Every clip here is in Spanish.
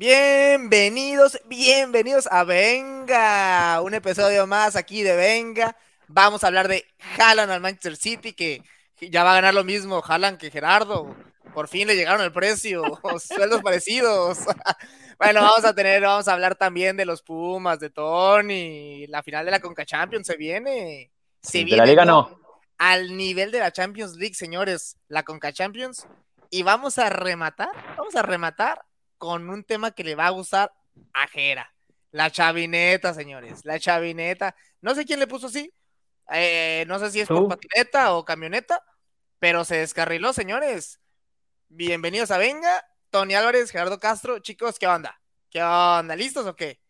Bienvenidos, bienvenidos a Venga, un episodio más aquí de Venga. Vamos a hablar de Haaland al Manchester City, que ya va a ganar lo mismo Haaland que Gerardo. Por fin le llegaron el precio, sueldos parecidos. bueno, vamos a tener, vamos a hablar también de los Pumas, de Tony, la final de la Conca Champions se viene. Se de la Liga no. Al nivel de la Champions League, señores, la Conca Champions. Y vamos a rematar, vamos a rematar con un tema que le va a gustar a Jera. La chavineta, señores. La chavineta. No sé quién le puso así. Eh, no sé si es por patineta o camioneta, pero se descarriló, señores. Bienvenidos a Venga. Tony Álvarez, Gerardo Castro. Chicos, ¿qué onda? ¿Qué onda? ¿Listos o qué?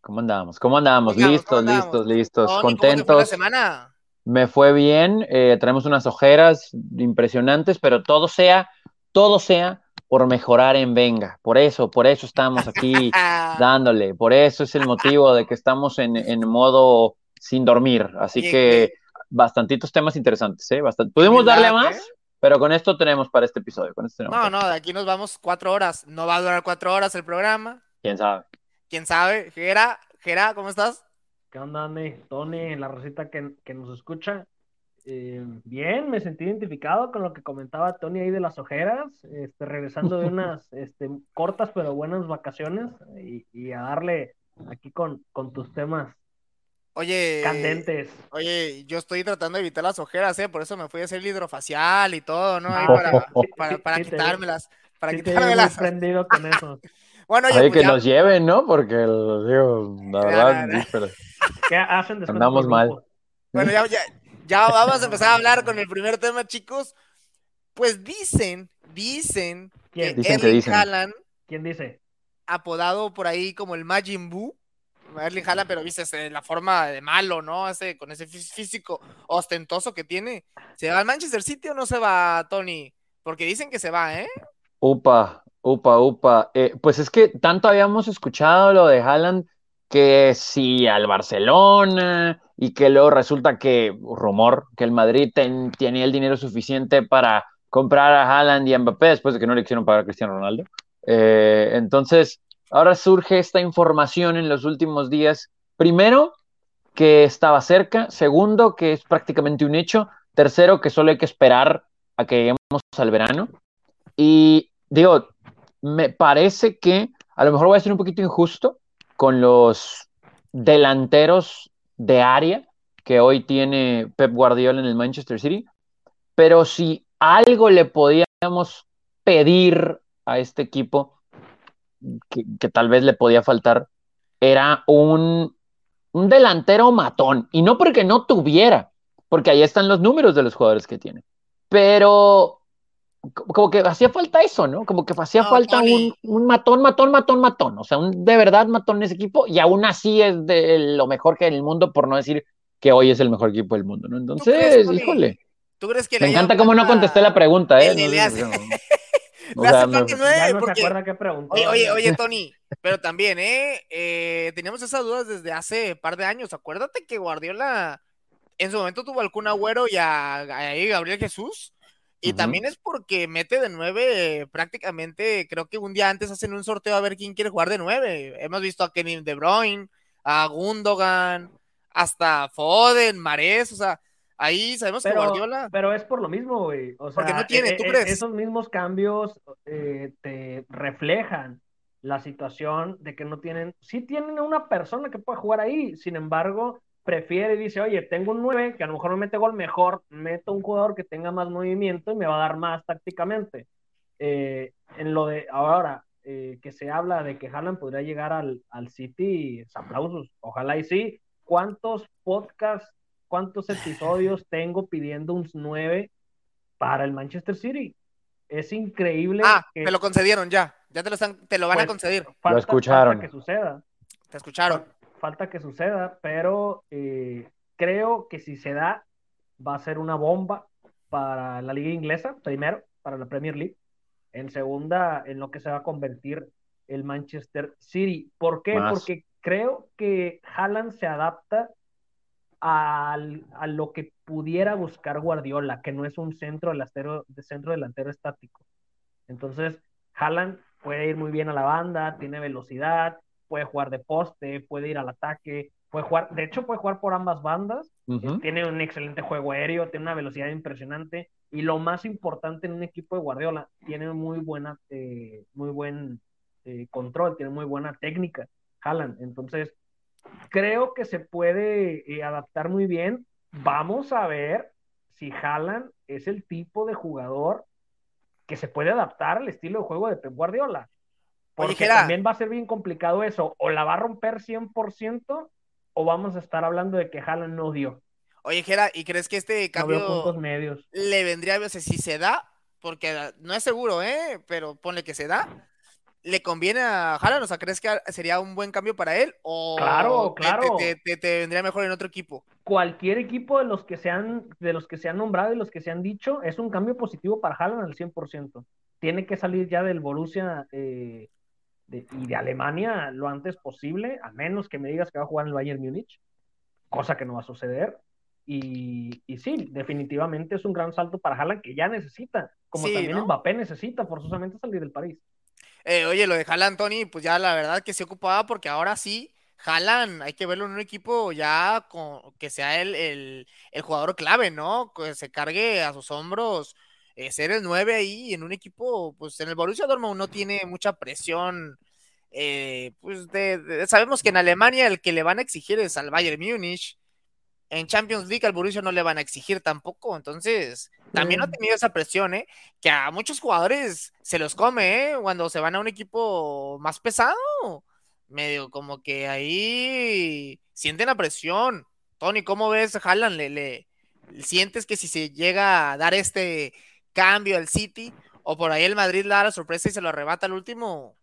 ¿Cómo andamos? ¿Cómo andamos? listos, listos, listos. Contentos. ¿cómo fue la semana? Me fue bien. Eh, traemos unas ojeras impresionantes, pero todo sea, todo sea por mejorar en Venga. Por eso, por eso estamos aquí dándole. Por eso es el motivo de que estamos en, modo sin dormir. Así que bastantitos temas interesantes, ¿eh? Bastante. ¿Pudimos darle más? Pero con esto tenemos para este episodio. no, no, de aquí nos vamos cuatro horas. No va a durar cuatro horas el programa. ¿Quién sabe? ¿Quién sabe? Gera, Gera, ¿cómo estás? ¿Qué onda, Andy? Tony, la receta que, que nos escucha. Eh, bien, me sentí identificado con lo que comentaba Tony ahí de las ojeras, este, regresando de unas este, cortas pero buenas vacaciones y, a darle aquí con, con tus temas Oye, candentes. Oye, yo estoy tratando de evitar las ojeras, ¿eh? por eso me fui a hacer el hidrofacial y todo, ¿no? Ahí para, para, para quitármelas. Para quitármelas. con eso. Bueno, oye, pues que nos lleven, ¿no? Porque, digo, la verdad, ¿Qué hacen Andamos mal. Bueno, ya, ya, ya vamos a empezar a hablar con el primer tema, chicos. Pues dicen, dicen que Erling Haaland, ¿Quién dice? Apodado por ahí como el Majin Buu. Erling Haaland, pero viste la forma de malo, ¿no? Ese, con ese físico ostentoso que tiene. ¿Se va al Manchester City o no se va, Tony? Porque dicen que se va, ¿eh? Upa, upa, upa. Eh, pues es que tanto habíamos escuchado lo de Haaland que si al Barcelona y que luego resulta que, rumor, que el Madrid tenía el dinero suficiente para comprar a Haaland y a Mbappé después de que no le quisieron pagar a Cristiano Ronaldo. Eh, entonces, ahora surge esta información en los últimos días. Primero, que estaba cerca. Segundo, que es prácticamente un hecho. Tercero, que solo hay que esperar a que lleguemos al verano. Y digo, me parece que a lo mejor voy a ser un poquito injusto con los delanteros de área que hoy tiene Pep Guardiola en el Manchester City, pero si algo le podíamos pedir a este equipo que, tal vez le podía faltar, era un, un delantero matón, y no porque no tuviera, porque ahí están los números de los jugadores que tiene, pero como que hacía falta eso, ¿no? Como que hacía falta un, un, matón, matón, matón, matón. O sea, un de verdad matón en ese equipo y aún así es de lo mejor que en el mundo, por no decir que hoy es el mejor equipo del mundo, ¿no? Entonces, híjole. ¿Tú crees que Me encanta cómo no contesté la pregunta, ¿eh? No, le hace... Oye, oye, oye, Tony, pero también, ¿eh? ¿eh? Teníamos esas dudas desde hace un par de años. Acuérdate que Guardiola en su momento tuvo al Kun Agüero y a, a Gabriel Jesús y también es porque mete de nueve prácticamente, creo que un día antes hacen un sorteo a ver quién quiere jugar de nueve. Hemos visto a Kenny De Bruyne, a Gundogan, hasta Foden, Mares, o sea, ahí sabemos que Guardiola. Pero es por lo mismo, güey. O sea, porque no tiene, ¿tú e, e, crees? Esos mismos cambios eh, te reflejan la situación de que no tienen, sí tienen una persona que puede jugar ahí, sin embargo, prefiere y dice, oye, tengo un 9 que a lo mejor no mete gol mejor, meto un jugador que tenga más movimiento y me va a dar más tácticamente. Eh, en lo de ahora, eh, que se habla de que Haaland podría llegar al, al City, aplausos, ojalá y sí. ¿Cuántos podcasts, cuántos episodios tengo pidiendo un 9 para el Manchester City? Es increíble. Ah, te lo concedieron ya, ya te lo, están, te lo van a pues, conceder. lo escucharon. que suceda. Te escucharon falta que suceda, pero eh, creo que si se da, va a ser una bomba para la liga inglesa, primero, para la Premier League, en segunda, en lo que se va a convertir el Manchester City. ¿Por qué? Porque creo que Haaland se adapta a, a, lo que pudiera buscar Guardiola, que no es un centro delantero, de centro delantero estático. Entonces, Haaland puede ir muy bien a la banda, tiene velocidad, puede jugar de poste, puede ir al ataque, puede jugar, de hecho puede jugar por ambas bandas, tiene un excelente juego aéreo, tiene una velocidad impresionante y lo más importante en un equipo de Guardiola, tiene muy buena, eh, muy buen eh, control, tiene muy buena técnica, Haaland, entonces creo que se puede eh, adaptar muy bien, vamos a ver si Haaland es el tipo de jugador que se puede adaptar al estilo de juego de Pep Guardiola. Porque también va a ser bien complicado eso. O la va a romper 100% o vamos a estar hablando de que Haaland no dio. Oye, Jera, ¿y crees que este cambio le vendría, o sea, si se da, porque no es seguro, ¿eh? Pero ponle que se da, ¿le conviene a Haaland? O sea, ¿crees que sería un buen cambio para él? ¿O claro, claro. Te, vendría mejor en otro equipo? Cualquier equipo de los que se han, de los que se han nombrado y los que se han dicho, es un cambio positivo para Haaland al 100%. Tiene que salir ya del Borussia eh, y de Alemania lo antes posible, a menos que me digas que va a jugar en el Bayern Múnich, cosa que no va a suceder. Y, y, sí, definitivamente es un gran salto para Haaland que ya necesita, como también Mbappé necesita forzosamente salir del París. Eh, oye, lo de Haaland, Tony, pues ya la verdad que se ocupaba porque ahora sí, Haaland, hay que verlo en un equipo ya con, que sea el, el, el jugador clave, ¿no? Que se cargue a sus hombros eh, ser el 9 ahí en un equipo, pues en el Borussia Dortmund no tiene mucha presión. Eh, pues sabemos que en Alemania el que le van a exigir es al Bayern Múnich. En Champions League al Borussia no le van a exigir tampoco. Entonces, también ha tenido esa presión, ¿eh? Que a muchos jugadores se los come, ¿eh? Cuando se van a un equipo más pesado. Medio como que ahí sienten la presión. Tony, ¿cómo ves Haaland? ¿Le, le, sientes que si se llega a dar este cambio al City, o por ahí el Madrid le da la sorpresa y se lo arrebata al último,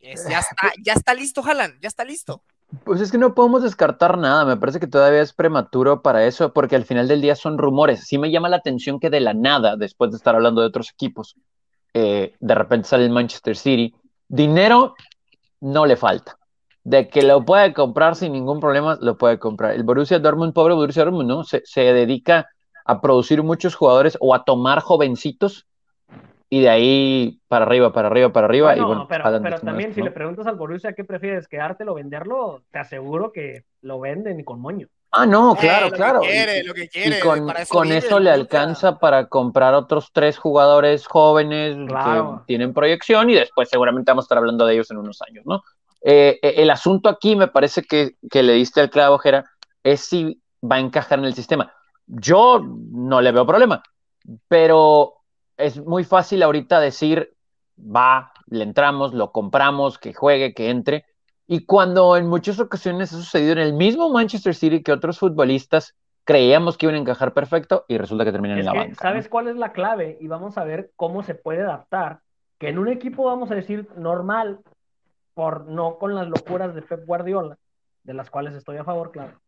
ya, está, ya está listo, Jalan, ya está listo. Pues es que no podemos descartar nada, me parece que todavía es prematuro para eso, porque al final del día son rumores. Sí me llama la atención que de la nada, después de estar hablando de otros equipos, eh, de repente sale el Manchester City. Dinero no le falta. De que lo puede comprar sin ningún problema, lo puede comprar. El Borussia Dortmund, pobre Borussia Dortmund, ¿no? Se, se dedica a producir muchos jugadores o a tomar jovencitos y de ahí para arriba, para arriba, para arriba. y bueno, pero, pero también si le preguntas al Borussia qué prefieres, quedártelo o venderlo, te aseguro que lo venden y con moño. Ah, no, eh, claro, claro. y con, con eso le alcanza para comprar otros tres jugadores jóvenes que tienen proyección y después seguramente vamos a estar hablando de ellos en unos años, ¿no? Eh, eh, el asunto aquí me parece que, que le diste al clavo, Jera, es si va a encajar en el sistema. Yo no le veo problema, pero es muy fácil ahorita decir, va, le entramos, lo compramos, que juegue, que entre. Y cuando en muchas ocasiones ha sucedido en el mismo Manchester City que otros futbolistas creíamos que iban a encajar perfecto y resulta que terminan en la banca. ¿Sabes cuál es la clave? Y vamos a ver cómo se puede adaptar. Que en un equipo, vamos a decir, normal, por no con las locuras de Pep Guardiola, de las cuales estoy a favor, claro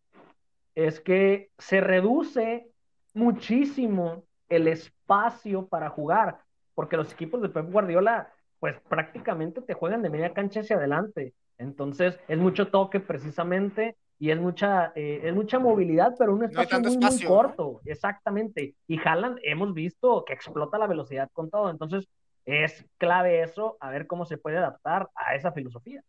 es que se reduce muchísimo el espacio para jugar, porque los equipos de Pep Guardiola, pues prácticamente te juegan de media cancha hacia adelante. Entonces, es mucho toque precisamente y es mucha, eh, es mucha movilidad, pero un espacio muy, corto, exactamente. Y Haaland hemos visto que explota la velocidad con todo. Entonces, es clave eso, a ver cómo se puede adaptar a esa filosofía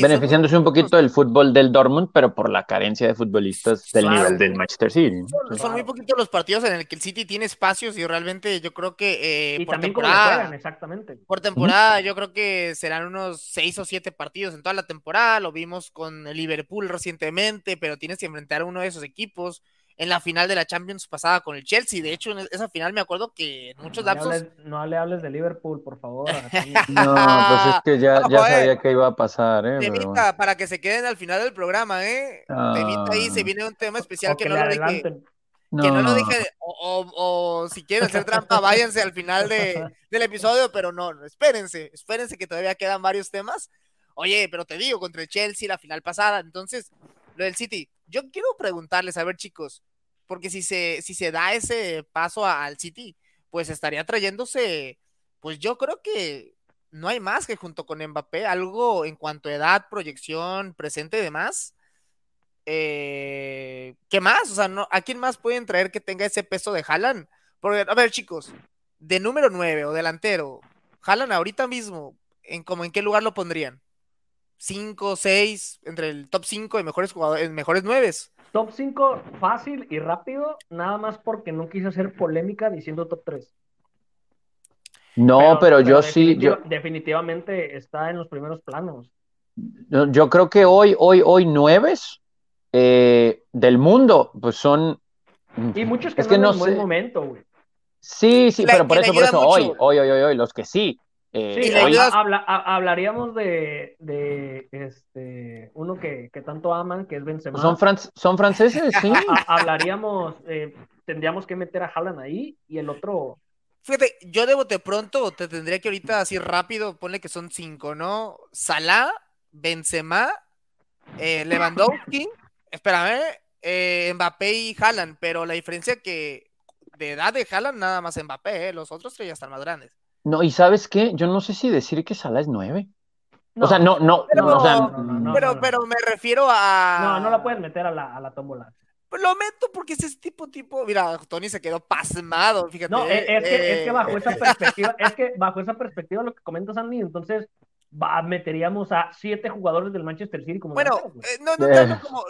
beneficiándose un poquito del fútbol del Dortmund, pero por la carencia de futbolistas del nivel del Manchester City. Son, muy poquitos los partidos en el que el City tiene espacios y realmente yo creo que eh, por temporada, exactamente. Por temporada, yo creo que serán unos seis o siete partidos en toda la temporada. Lo vimos con el Liverpool recientemente, pero tienes que enfrentar a uno de esos equipos en la final de la Champions pasada con el Chelsea. De hecho, en esa final me acuerdo que en muchos no lapsos. no le hables de Liverpool, por favor. no, pues es que ya, ya sabía que iba a pasar, ¿eh? para que se queden al final del programa, ¿eh? ahí, se ah. viene un tema especial que, no lo dije. Que no, lo dije, o, o, si quieren hacer trampa, váyanse al final de, del episodio, pero no, no, espérense, espérense que todavía quedan varios temas. Oye, pero te digo, contra el Chelsea la final pasada, entonces, lo del City, yo quiero preguntarles, a ver, chicos, porque si se, si se da ese paso al City, pues estaría trayéndose, pues yo creo que no hay más que junto con Mbappé, algo en cuanto a edad, proyección, presente y demás. Eh, ¿Qué más? O sea, no, ¿a quién más pueden traer que tenga ese peso de Haaland? Porque, a ver, chicos, de número 9 o delantero, Haaland ahorita mismo ¿en, como, ¿en qué lugar lo pondrían? ¿Cinco, seis, entre el top 5 de mejores jugadores, mejores nueves? Top 5 fácil y rápido, nada más porque no quise hacer polémica diciendo top 3. No, pero, yo sí. Yo... Definitivamente está en los primeros planos. Yo creo que hoy, hoy, hoy, nueves eh, del mundo, pues son. Y muchos que es no que no en buen momento, güey. Sí, sí, pero por eso, por eso, hoy, hoy, hoy, hoy, los que sí. Eh, sí, hoy... hablaríamos de, de, este uno que, que, tanto aman, que es Benzema. Son, fran son franceses, sí. hablaríamos, eh, tendríamos que meter a Haaland ahí y el otro. Fíjate, yo debo de pronto, te tendría que ahorita así rápido, ponle que son cinco, ¿no? Salah, Benzema, eh, Lewandowski, espérame, eh, Mbappé y Haaland, pero la diferencia que de edad de Haaland nada más Mbappé, ¿eh? los otros tres ya están más grandes. No, y ¿sabes qué? Yo no sé si decir que Salah es nueve. o sea, no, no, pero, pero, me refiero a. No, no la puedes meter a la, a la tómbola. Pues lo meto porque ese tipo, tipo. Mira, Tony se quedó pasmado, fíjate. No, es, que, es que bajo esa perspectiva, es que bajo esa perspectiva lo que comentas, Andy, entonces meteríamos a siete jugadores del Manchester City como bueno eh, no, no, como,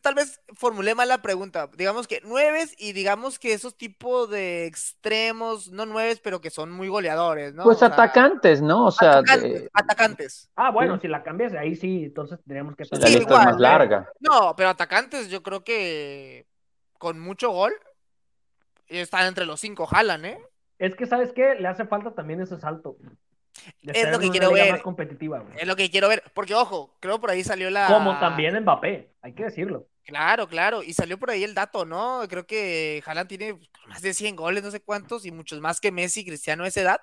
tal, vez formulé mal la pregunta. Digamos que nueves y digamos que esos tipos de extremos no nueves pero que son muy goleadores no pues atacantes no o sea atacantes, ah bueno si la cambias ahí sí entonces tendríamos que la lista es más larga. no pero atacantes yo creo que con mucho gol están entre los cinco jalan eh es que sabes qué le hace falta también ese salto es lo que quiero ver. es lo que quiero ver. Porque, ojo, creo por ahí salió la. Como también Mbappé, hay que decirlo. Claro, claro. Y salió por ahí el dato, ¿no? Creo que Haaland tiene más de 100 goles, no sé cuántos, y muchos más que Messi y Cristiano a esa edad.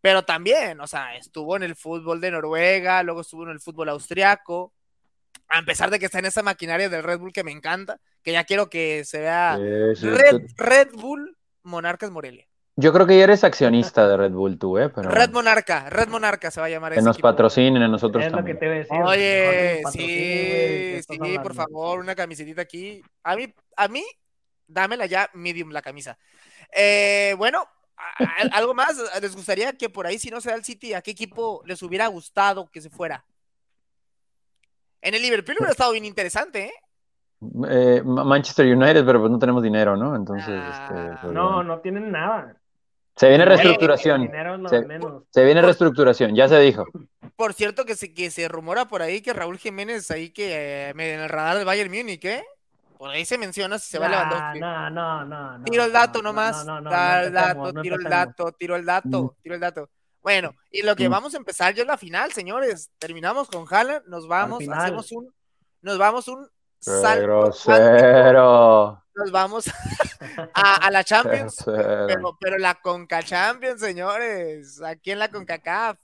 Pero también, o sea, estuvo en el fútbol de Noruega, luego estuvo en el fútbol austriaco. A pesar de que está en esa maquinaria del Red Bull que me encanta, que ya quiero que se vea Red, Red Bull Monarcas Morelia. Yo creo que ya eres accionista de Red Bull tú, ¿eh? Pero... Red Monarca, Red Monarca se va a llamar. Que nos patrocinen a nosotros es también. Lo que te decir, Oye, sí, sí, por favor, una camisetita aquí. A mí, a mí, dámela ya medium la camisa. Eh, bueno, algo más, ¿les gustaría que por ahí, si no se da el City, a qué equipo les hubiera gustado que se fuera? En el Liverpool hubiera estado bien interesante, ¿eh? Eh, Manchester United, pero pues no tenemos dinero, ¿no? Entonces, este, ah, pues, no, no tienen nada. Se viene reestructuración. Se, viene reestructuración, ya se dijo. Por cierto, que se, que se rumora por ahí que Raúl Jiménez ahí que eh, en el radar del Bayern Múnich, ¿eh? Por ahí se menciona si se va levantando. No, no, no, no. Tiro el dato nomás. dato, tiro el dato, tiro el dato, tiro el dato. Bueno, y lo que mm. vamos a empezar ya es la final, señores. Terminamos con Haaland, nos vamos, hacemos un, nos vamos un salto. Nos vamos a, la Champions, pero, la Conca Champions, señores, aquí en la CONCACAF.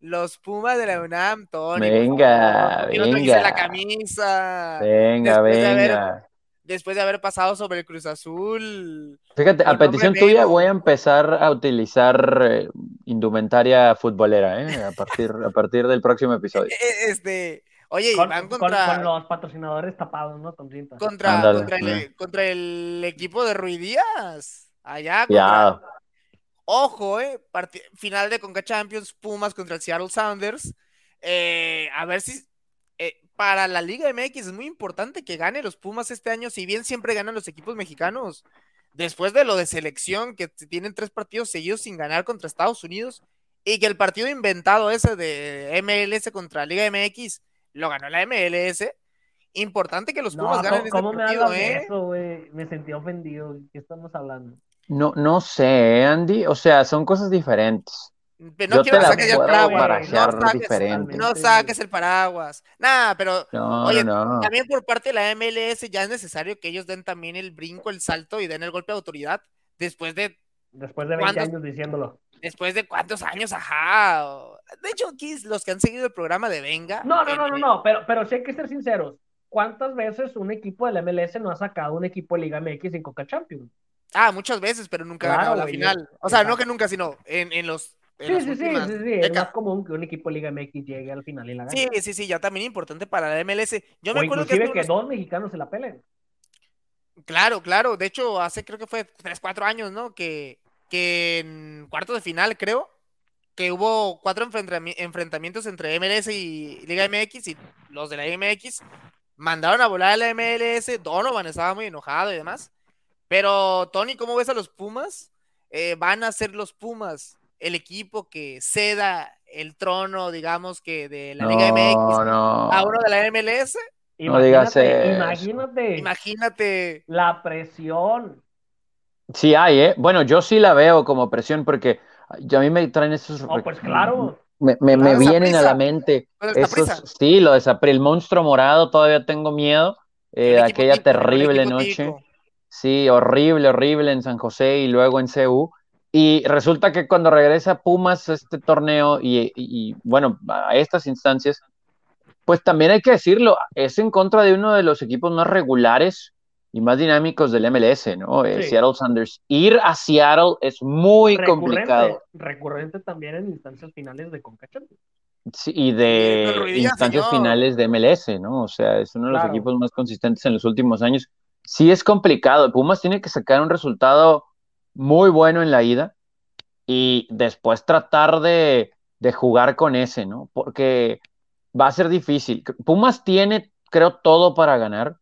Los Pumas de la UNAM, Tony. Venga, venga. la camisa. Venga, venga. después de haber pasado sobre el Cruz Azul. Fíjate, a petición tuya voy a empezar a utilizar eh, indumentaria futbolera, ¿eh? A partir, a partir del próximo episodio. E, e, este, Oye, con, van contra. Con, los patrocinadores tapados, ¿no? Con Contra, contra, el, contra, el, equipo de Ruidías. Allá. Contra... Ojo, eh. Final de Conca Champions, Pumas contra el Seattle Sounders. Eh, a ver si. Eh, para la Liga MX es muy importante que gane los Pumas este año, si bien siempre ganan los equipos mexicanos. Después de lo de selección, que tienen tres partidos seguidos sin ganar contra Estados Unidos, y que el partido inventado ese de MLS contra Liga MX lo ganó la MLS. Importante que los Pumas ganen ¿cómo me partido, ¿eh? Eso, güey? Me sentí ofendido. ¿Qué estamos hablando? No, no sé, Andy. O sea, son cosas diferentes. Pero no quiero que saques el paraguas. No saques, el paraguas. Nada, pero oye, también por parte de la MLS ya es necesario que ellos den también el brinco, el salto y den el golpe de autoridad después de. Después de 20 años diciéndolo. Después de cuántos años, ajá. De hecho, aquí los que han seguido el programa de Venga. No, no, no, no, no, pero, pero sí hay que ser sinceros. ¿Cuántas veces un equipo del MLS no ha sacado un equipo de Liga MX en Coca Champions? Ah, muchas veces, pero nunca ha ganado la final. O sea, no que nunca, sino en, en los sí, sí, sí, sí, sí, Es más común que un equipo de Liga MX llegue al final y la gane. Sí, sí, sí, ya también importante para la MLS. Yo me acuerdo que, que dos mexicanos se la pelen. Claro, claro. De hecho, hace creo que fue tres, cuatro años, ¿no? Que, que en cuarto de final, creo, que hubo cuatro enfrentamientos entre MLS y Liga MX y los de la MX mandaron a volar a la MLS, Donovan estaba muy enojado y demás. Pero, Tony, ¿cómo ves a los Pumas? Eh, van a ser los Pumas el equipo que ceda el trono, digamos que de la Liga MX a uno de la MLS. No digas Imagínate. Imagínate. La presión. Sí hay, ¿eh? Bueno, yo sí la veo como presión porque a mí me traen esos... Oh, pues claro. Me, vienen a la mente esos, sí, lo de el monstruo morado, todavía tengo miedo, eh, aquella terrible noche. Sí, horrible, horrible en San José y luego en CU. Y resulta que cuando regresa Pumas a este torneo y, bueno, a estas instancias, pues también hay que decirlo, es en contra de uno de los equipos más regulares y más dinámicos del MLS, ¿no? Eh, Seattle Sanders. Ir a Seattle es muy complicado. Recurrente también en instancias finales de Conca Sí, y de instancias finales de MLS, ¿no? O sea, es uno de los equipos más consistentes en los últimos años. Sí es complicado. Pumas tiene que sacar un resultado muy bueno en la ida y después tratar de, jugar con ese, ¿no? Porque va a ser difícil. Pumas tiene, creo, todo para ganar,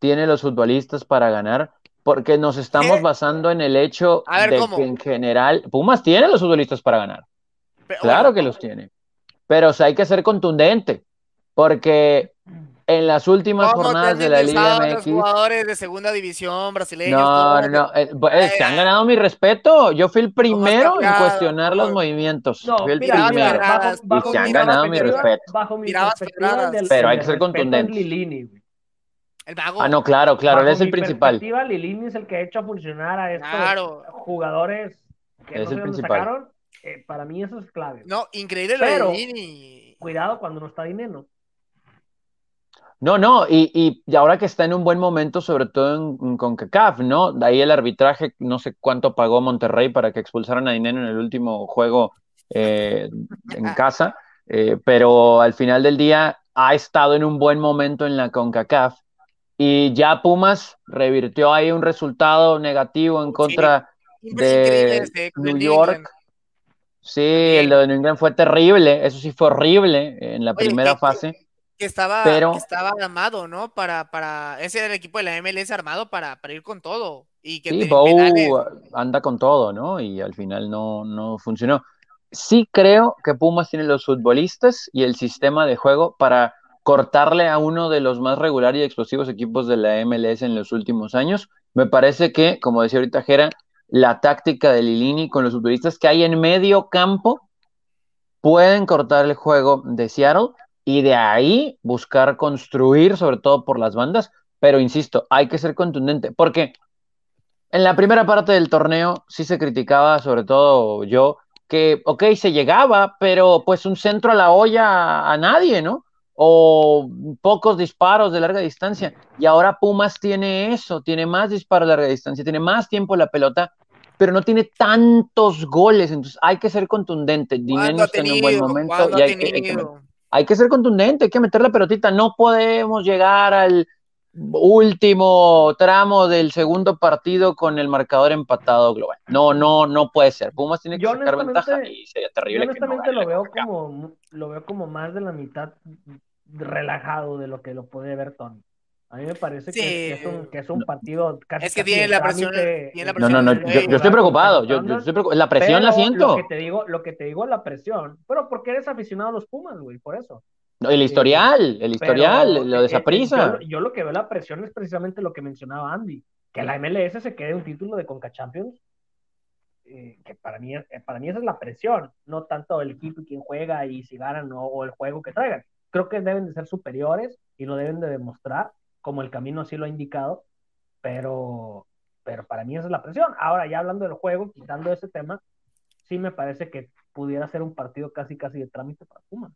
tiene los futbolistas para ganar, porque nos estamos basando en el hecho de que en general Pumas tiene los futbolistas para ganar. claro que los tiene. Pero hay que ser contundente, porque en las últimas jornadas de la Liga MX. jugadores de segunda división brasileños. No, no, eh, pues, se han ganado mi respeto. Yo fui el primero en cuestionar los movimientos. No, fui el primero. y se han ganado mi respeto. Bajo mi Pero hay que ser contundente. El mago. Ah, no, claro, claro, él es el principal. Lilini es el que ha hecho funcionar a estos jugadores que es no el principal. Sacaron. Eh, para mí eso es clave. No, increíble lo de Lilini. Cuidado cuando no está dinero. No, no, y, y, ahora que está en un buen momento, sobre todo en, con CACAF, ¿no? De ahí el arbitraje, no sé cuánto pagó Monterrey para que expulsaran a Dinero en el último juego eh, en casa, eh, pero al final del día ha estado en un buen momento en la CONCACAF y ya Pumas revirtió ahí un resultado negativo en contra de New York. Sí, el de New England fue terrible, eso sí fue horrible en la primera fase que estaba, pero, estaba armado, ¿no? Para, para, ese era el equipo de la MLS armado para, para ir con todo. Y que sí, Bow anda con todo, ¿no? Y al final no, no funcionó. Sí creo que Pumas tiene los futbolistas y el sistema de juego para cortarle a uno de los más regulares y explosivos equipos de la MLS en los últimos años. Me parece que, como decía ahorita Jera, la táctica de Lilini con los futbolistas que hay en medio campo pueden cortar el juego de Seattle y de ahí buscar construir, sobre todo por las bandas, pero insisto, hay que ser contundente, porque en la primera parte del torneo sí se criticaba, sobre todo yo, que, ok, se llegaba, pero pues un centro a la olla a, nadie, ¿no? O pocos disparos de larga distancia. Y ahora Pumas tiene eso, tiene más disparos de larga distancia, tiene más tiempo la pelota, pero no tiene tantos goles, entonces hay que ser contundente. Dinero está en un buen momento y hay que, hay que ser contundente, hay que meter la pelotita, no podemos llegar al último tramo del segundo partido con el marcador empatado global. No, no, no puede ser. Pumas tiene que sacar ventaja y sería terrible. Yo honestamente lo veo como lo veo como más de la mitad relajado de lo que lo puede ver Tony. A mí me parece que, es un, que, es un, partido casi. Es que tiene, la presión, No, no, no. Yo, estoy preocupado. Yo, estoy preocupado. La presión la siento. Lo que, te digo, lo que te digo es la presión. Pero porque eres aficionado a los Pumas, güey, por eso. No, el historial, el historial, lo de esa prisa. Yo, lo que veo la presión es precisamente lo que mencionaba Andy, que la MLS se quede un título de Conca Champions, eh, que para mí, eh, para mí esa es la presión, no tanto el equipo y quién juega y si ganan o el juego que traigan. Creo que deben de ser superiores y lo deben de demostrar como el camino así lo ha indicado, pero, pero para mí esa es la presión. Ahora, ya hablando del juego, quitando ese tema, sí me parece que pudiera ser un partido casi casi de trámite para Puma.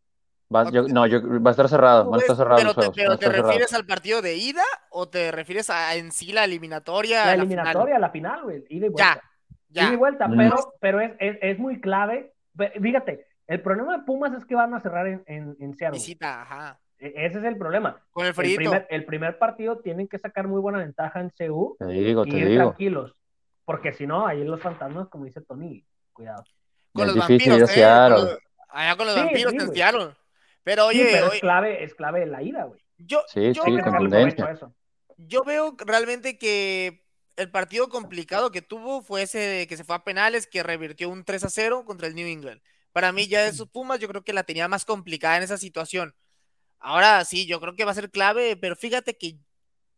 Va, no, yo, va a estar cerrado, va a estar cerrado. Pero, te, pero te refieres al partido de ida o te refieres a en sí la eliminatoria? La eliminatoria, la final, güey, ida y vuelta. Ya, Ida y vuelta, mm. pero, pero es, es, es, muy clave. Fíjate, el problema de Pumas es que van a cerrar en, en, en Seattle. Visita, ajá. E-, ese es el problema. Con el, el, primer, partido tienen que sacar muy buena ventaja en CU te digo, y ir tranquilos. Porque si no, ahí los fantasmas, como dice Tony, cuidado. con Es los vampiros, ¿eh? Seattle. Con los- allá con los Sí, vampiros sí. Seattle. Pero Sí, oye, pero oye, es clave, es clave la ida, güey. yo, Sí, yo, eso. yo veo realmente que el partido complicado que tuvo fue ese de que se fue a penales, que revirtió un 3 a 0 contra el New England. Para mí ya esos Pumas yo creo que la tenía más complicada en esa situación. Ahora sí, yo creo que va a ser clave, pero fíjate que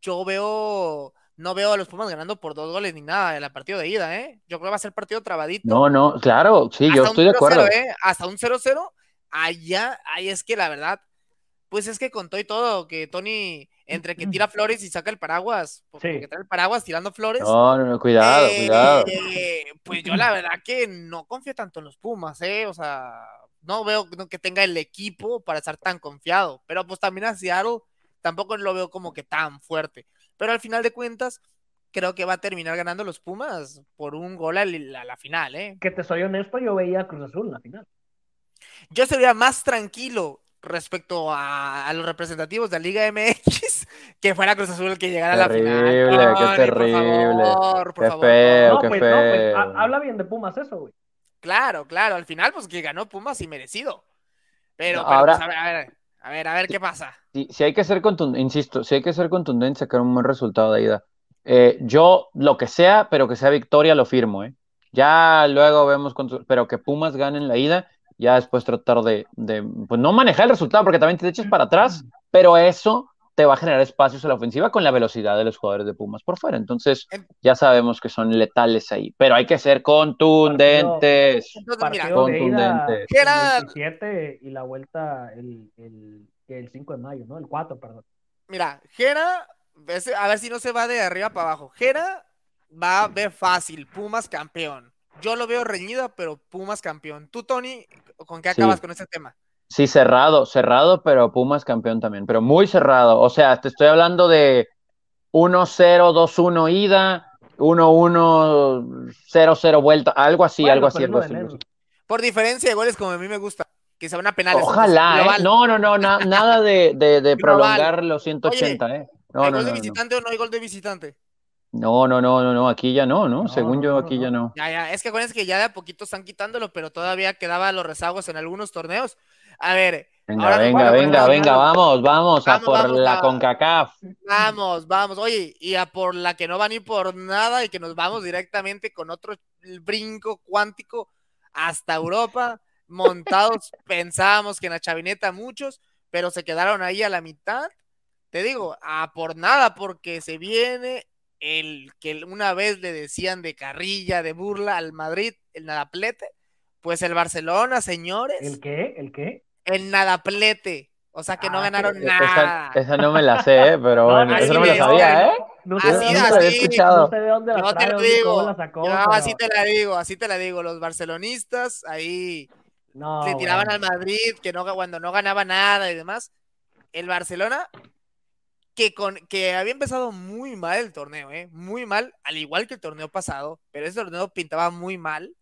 yo veo, no veo a los Pumas ganando por dos goles ni nada en el partido de ida, ¿eh? Yo creo que va a ser partido trabadito. No, no, claro, sí, yo Hasta estoy de 0-0, acuerdo. ¿eh? Hasta un 0-0, allá, ahí es que la verdad, pues es que con todo y todo, que Tony, entre que tira flores y saca el paraguas, pues, Sí. porque trae el paraguas tirando flores, No, no, no, cuidado, eh, cuidado. pues yo la verdad que no confío tanto en los Pumas, ¿eh? O sea, no veo que tenga el equipo para estar tan confiado, pero pues también a Seattle tampoco lo veo como que tan fuerte, pero al final de cuentas, creo que va a terminar ganando los Pumas por un gol a la, a la final, ¿eh? Que te soy honesto, yo veía a Cruz Azul en la final. yo estaría más tranquilo respecto a, a los representativos de la Liga MX que fuera Cruz Azul el que llegara a la final. Terrible, qué terrible. Por favor, por Qué favor. feo. No, qué pues, no, pues, feo. ha- habla bien de Pumas eso, güey. Claro, claro, al final pues que ganó Pumas y merecido. Pero, No, pero, ahora- pues, a ver, a ver, a ver, a ver qué pasa. Si, si hay que ser contundente, insisto, si hay que ser contundente, sacar un buen resultado de ida. Eh, yo, lo que sea, pero que sea victoria, lo firmo, ¿eh? Ya luego vemos, cuánto- pero que Pumas gane en la ida, ya después tratar de, de, pues no manejar el resultado, porque también te echas para atrás, pero eso te va a generar espacios a la ofensiva con la velocidad de los jugadores de Pumas por fuera. Entonces, En- ya sabemos que son letales ahí, pero hay que ser contundentes. Entonces, mira, Partido de ida el Gerard. 27 y la vuelta el, el, el 5 de mayo, ¿no? El 4, perdón. mira, Jera, a ver si no se va de arriba para abajo. Jera va a ver fácil, Pumas campeón. Yo lo veo reñida, pero Pumas campeón. Tú, Tony, ¿con qué Sí. acabas con este tema? Sí, cerrado, cerrado, pero Pumas campeón también, pero muy cerrado. O sea, te estoy hablando de 1-0, 2-1 ida, 1-1, 0-0 vuelta, algo así, Bueno, algo así, algo así. de. Por diferencia de goles, como a mí me gusta, que se van a penales. Ojalá, ¿eh? No, no, no, na- nada de, de, de Global. prolongar los 180, ¿eh? No, ¿Hay no, gol de no, no. visitante o no hay gol de visitante? No, no, no, no, no, aquí ya no, ¿no? No, Según yo, aquí no. ya no. Ya, ya, es que acuérdense que ya de a poquito están quitándolo, pero todavía quedaban los rezagos en algunos torneos. A ver, Venga, Ahora, venga, bueno, venga, bueno, venga, vamos, vamos, a por vamos, la. CONCACAF. vamos, vamos. Oye, y a por la que no va ni por nada y que nos vamos directamente con otro brinco cuántico hasta Europa. Montados, pensábamos que en la chavineta muchos, pero se quedaron ahí a la mitad. Te digo, a por nada, porque se viene el que una vez le decían de carrilla, de burla al Madrid, el nadaplete. Pues el Barcelona, señores, ¿El qué? ¿El qué? el nadaplete. O sea que no Ah, ganaron Esa, nada. esa no me la sé, ¿eh? pero No, bueno, así eso no me la de- sabía, ¿eh? No Así, sé, de Nunca dónde- la había así. escuchado. no sé de dónde la Yo te lo digo. cómo la sacó. Pero- así te la digo, así te la digo. Los barcelonistas ahí No, le tiraban bueno. al Madrid, que no, cuando no ganaba nada y demás. El Barcelona, que, con, que había empezado muy mal el torneo, ¿eh? muy mal, al igual que el torneo pasado, pero ese torneo pintaba muy mal,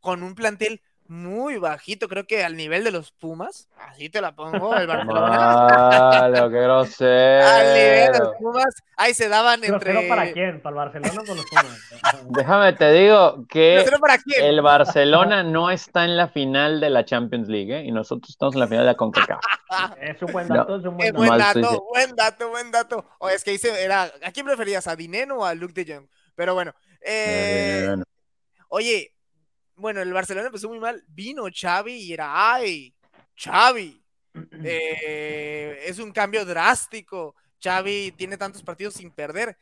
con un plantel muy bajito, creo que al nivel de los Pumas, así te la pongo, el Barcelona. Malo, qué Al nivel de grosero. los Pumas, ahí se daban ¿Grosero entre. para quién? ¿Para el Barcelona o con los Pumas? Déjame te digo que ¿Grosero para quién? el Barcelona no está en la final de la Champions League, ¿eh? Y nosotros estamos en la final de la CONCACAF. Es un buen No. dato, es un buen buen Mal, sí, dato, sí. buen dato, buen dato. O es que hice, era, ¿a quién preferías? ¿A Dineno o a Luke de Jong? Pero bueno, eh, oye, bueno, el Barcelona empezó muy mal, vino Xavi y era, ay, Xavi, eh, es un cambio drástico. Xavi tiene tantos partidos sin perder.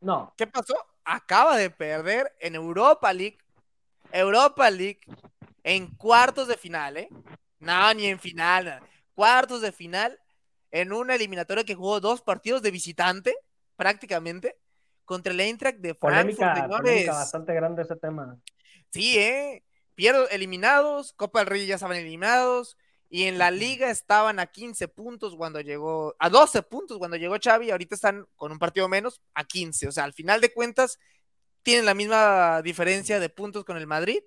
No, ¿Qué pasó? Acaba de perder en Europa League, Europa League, en cuartos de final, ¿eh? No, ni en final, cuartos de final, en una eliminatoria que jugó dos partidos de visitante, prácticamente, contra el Eintracht de Frankfurt, polémica, polémica bastante grande ese tema. Sí, ¿eh? Pierdo, eliminados, Copa del Rey ya estaban eliminados, y en la liga estaban a 15 puntos cuando llegó, a 12 puntos cuando llegó Xavi, ahorita están con un partido menos a 15, o sea, al final de cuentas tienen la misma diferencia de puntos con el Madrid.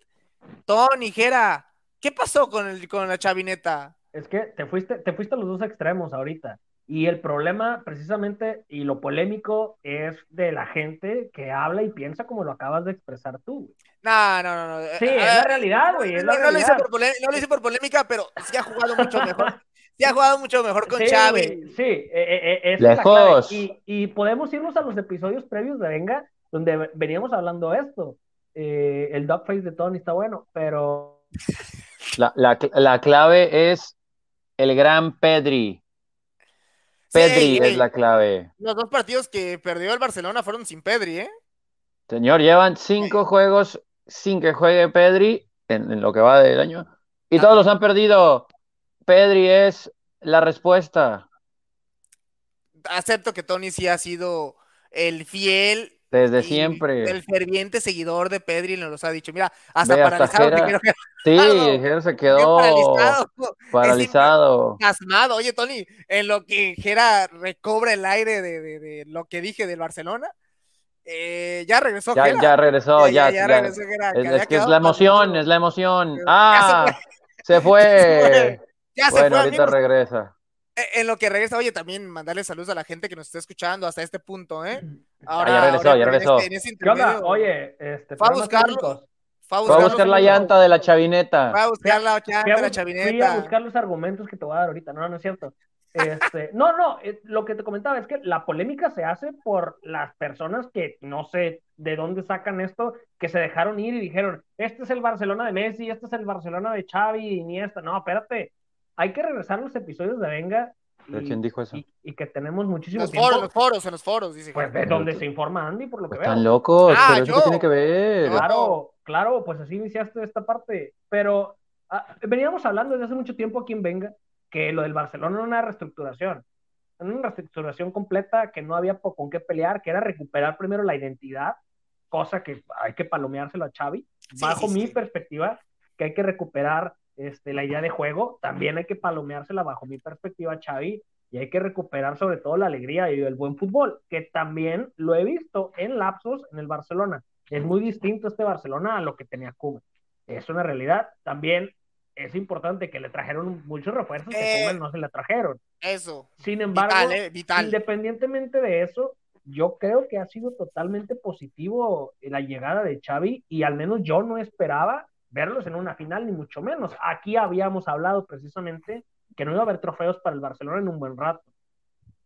Tony, Jera, ¿qué pasó con, el, con la chavineta? Es que te fuiste, te fuiste a los dos extremos ahorita. Y el problema, precisamente, y lo polémico, es de la gente que habla y piensa como lo acabas de expresar tú. No, no, no. no. Sí, es la realidad, güey. No, lo hice por no, lo hice por polémica, pero sí ha jugado mucho mejor. Sí ha jugado mucho mejor con sí. Wey, sí, eh, eh, es Lejos. Y, y, podemos irnos a los episodios previos de Venga, donde veníamos hablando esto. Eh, el dogface de Tony está bueno, pero... La, la, la clave es el gran Pedri. Pedri sí, es la clave. Los dos partidos que perdió el Barcelona fueron sin Pedri, ¿eh? Señor, llevan cinco juegos sin que juegue Pedri en, en lo que va del año. Y ah. todos los han perdido. Pedri es la respuesta. Acepto que Tony sí ha sido el fiel. Desde siempre. El ferviente seguidor de Pedri nos los ha dicho. Mira, hasta Ve, paralizado. Hasta Jera, sí, Jera se quedó paralizado. paralizado. Oye, Tony, en lo que Jera recobra el aire de, de, de lo que dije del Barcelona, eh, ya regresó. Ya, Gera. ya regresó, ya. ya, ya regresó Gera, es, es que es la emoción, es la emoción. Ah, se fue. Se fue. Ya bueno, se fue, ahorita amigos. regresa. En lo que regresa, oye, también mandarle saludos a la gente que nos está escuchando hasta este punto, ¿eh? Ahora, ah, ya regresó, ya regresó. En este, en ese ¿Qué onda? Oye, este, fue a buscarlo. Fue a buscar, buscar la llanta de la chavineta. Fue a buscar la llanta de la chavineta. Fui a buscar los argumentos que te voy a dar ahorita. No, no es cierto. Este, no, no, lo que te comentaba es que la polémica se hace por las personas que no sé de dónde sacan esto, que se dejaron ir y dijeron, este es el Barcelona de Messi, este es el Barcelona de Xavi y Iniesta. No, espérate, hay que regresar los episodios de Venga. ¿De quién dijo eso? Y, y, que tenemos muchísimo los tiempo. Foros, los foros, en los foros, dice. Pues de donde se informa Andy, por lo que veo. Están locos, Ah, pero eso tiene que ver. Claro, claro, pues así iniciaste esta parte. Pero ah, veníamos hablando desde hace mucho tiempo aquí en Venga que lo del Barcelona era una reestructuración. Una reestructuración completa que no había con qué pelear, que era recuperar primero la identidad, cosa que hay que palomeárselo a Xavi. Sí, Bajo sí, mi sí. perspectiva, que hay que recuperar este, la idea de juego, también hay que palomeársela bajo mi perspectiva a Xavi y hay que recuperar sobre todo la alegría y el buen fútbol, que también lo he visto en lapsos en el Barcelona. Es muy distinto este Barcelona a lo que tenía Koeman. Es una realidad. También es importante que le trajeron muchos refuerzos que Eh, no se le trajeron. Eso. Sin embargo, Vital, eh, vital. independientemente de eso, yo creo que ha sido totalmente positivo la llegada de Xavi y al menos yo no esperaba verlos en una final, ni mucho menos. Aquí habíamos hablado precisamente que no iba a haber trofeos para el Barcelona en un buen rato.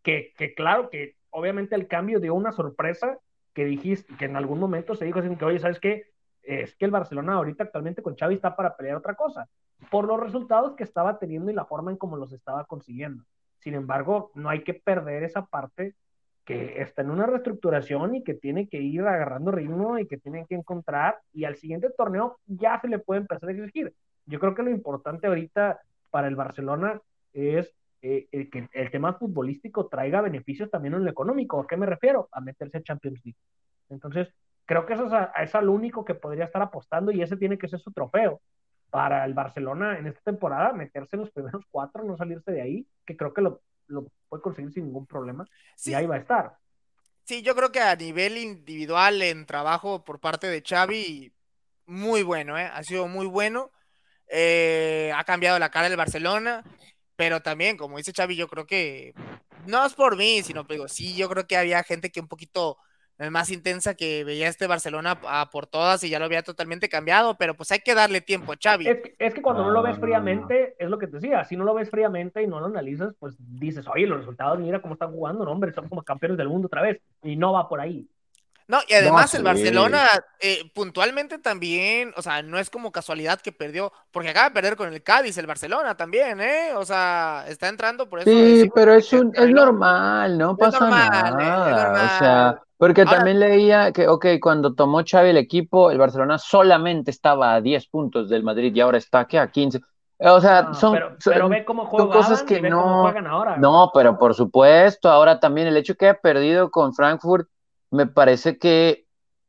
Que, que claro que obviamente el cambio dio una sorpresa que dijiste, que en algún momento se dijo así que, oye, ¿sabes qué? Es que el Barcelona ahorita actualmente con Xavi está para pelear otra cosa, por los resultados que estaba teniendo y la forma en cómo los estaba consiguiendo. Sin embargo, no hay que perder esa parte que está en una reestructuración y que tiene que ir agarrando ritmo y que tiene que encontrar y al siguiente torneo ya se le puede empezar a exigir. Yo creo que lo importante ahorita para el Barcelona es eh, el que el tema futbolístico traiga beneficios también en lo económico. ¿A qué me refiero? A meterse a Champions League. Entonces, creo que eso es, a, es al único que podría estar apostando y ese tiene que ser su trofeo para el Barcelona en esta temporada, meterse en los primeros cuatro, no salirse de ahí, que creo que lo, lo puede conseguir sin ningún problema Sí. y ahí va a estar. Sí, yo creo que a nivel individual en trabajo por parte de Xavi, muy bueno, ¿eh? Ha sido muy bueno. Eh, ha cambiado la cara del Barcelona, pero también, como dice Xavi, yo creo que no es por mí, sino digo, sí, yo creo que había gente que un poquito más intensa que veía este Barcelona a por todas y ya lo había totalmente cambiado, pero pues hay que darle tiempo Xavi. Es que, es que cuando no lo ves Ah. fríamente, es lo que te decía, si no lo ves fríamente y no lo analizas, pues dices, oye, los resultados, mira cómo están jugando, no, hombre, son como campeones del mundo otra vez, y no va por ahí. No, y además No, el. Barcelona eh, puntualmente también, o sea, no es como casualidad que perdió, porque acaba de perder con el Cádiz, el Barcelona también, ¿eh? O sea, está entrando por eso. Sí, pero es, que un, es normal, no pasa normal, eh, es nada. O sea, porque Ahora- también leía que, ok, cuando tomó Xavi el equipo, el Barcelona solamente estaba a 10 puntos del Madrid y ahora está, ¿qué? A 15. O sea, No, son, pero, son- pero ve cómo son juegan cosas que y ve cómo no, juegan ahora. no, pero por supuesto, ahora también el hecho que haya perdido con Frankfurt, me parece que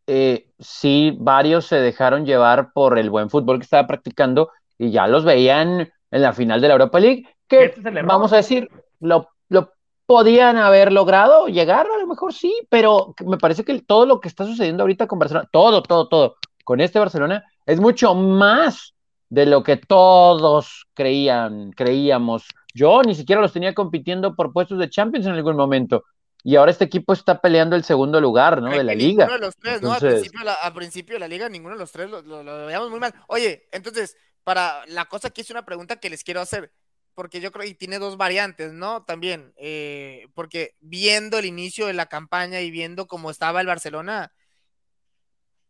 eh, sí, varios se dejaron llevar por el buen fútbol que estaba practicando y ya los veían en la final de la Europa League, que Este es vamos a decir, lo, lo podían haber logrado llegar, a lo mejor sí, pero me parece que todo lo que está sucediendo ahorita con Barcelona, todo, todo, todo, con este Barcelona, es mucho más de lo que todos creían, creíamos. Yo ni siquiera los tenía compitiendo por puestos de Champions en algún momento. Y ahora este equipo está peleando el segundo lugar, ¿no? De la liga. Ninguno de los tres, ¿no? Al, principio, de la liga, ninguno de los tres lo, lo, veíamos muy mal. Oye, entonces, para la cosa aquí es una pregunta que les quiero hacer, porque yo creo que tiene dos variantes, ¿no? También, eh, porque viendo el inicio de la campaña y viendo cómo estaba el Barcelona,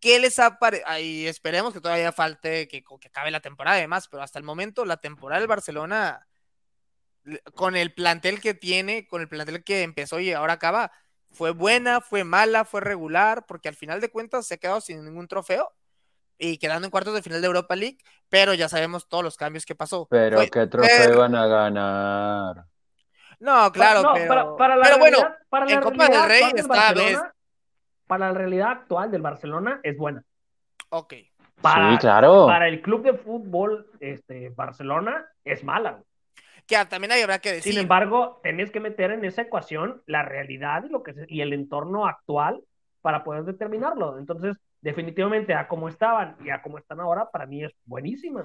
¿qué les ha parecido? Y esperemos que todavía falte que, que acabe la temporada además, pero hasta el momento la temporada del Barcelona con el plantel que tiene, con el plantel que empezó y ahora acaba, fue buena, fue mala, fue regular, porque al final de cuentas se ha quedado sin ningún trofeo y quedando en cuartos de final de Europa League, pero ya sabemos todos los cambios que pasó. Pero qué trofeo van a ganar. No, claro, pero, para, la bueno, para la en Copa del Rey está Para la realidad actual del Barcelona es buena. Ok. Para, sí, claro. Para el club de fútbol este, Barcelona es mala que también habrá que decir. Sin embargo, tenés que meter en esa ecuación la realidad y, lo que, y el entorno actual para poder determinarlo. Entonces, definitivamente, a cómo estaban y a cómo están ahora, para mí es buenísima.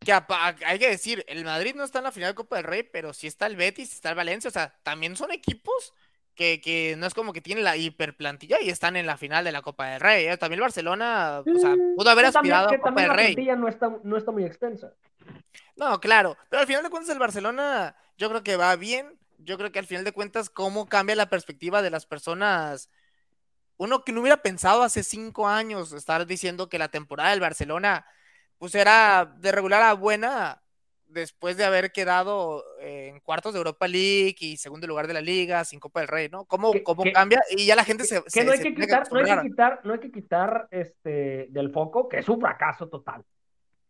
Que hay que decir, el Madrid no está en la final de Copa del Rey, pero sí está el Betis, está el Valencia, o sea, también son equipos que, que, no es como que tienen la hiperplantilla y están en la final de la Copa del Rey. ¿eh? También el Barcelona, o sea, pudo haber aspirado a Copa del Rey. La plantilla no está, no está muy extensa. No, claro, pero al final de cuentas el Barcelona yo creo que va bien. Yo creo que al final de cuentas cómo cambia la perspectiva de las personas. Uno que no hubiera pensado hace cinco años estar diciendo que la temporada del Barcelona pues era de regular a buena después de haber quedado eh, en cuartos de Europa League y segundo lugar de la liga, sin Copa del Rey, ¿no? ¿Cómo, cómo cambia? Y ya la gente se... Que no, hay que quitar, no hay que quitar, no hay que quitar este, del foco que es un fracaso total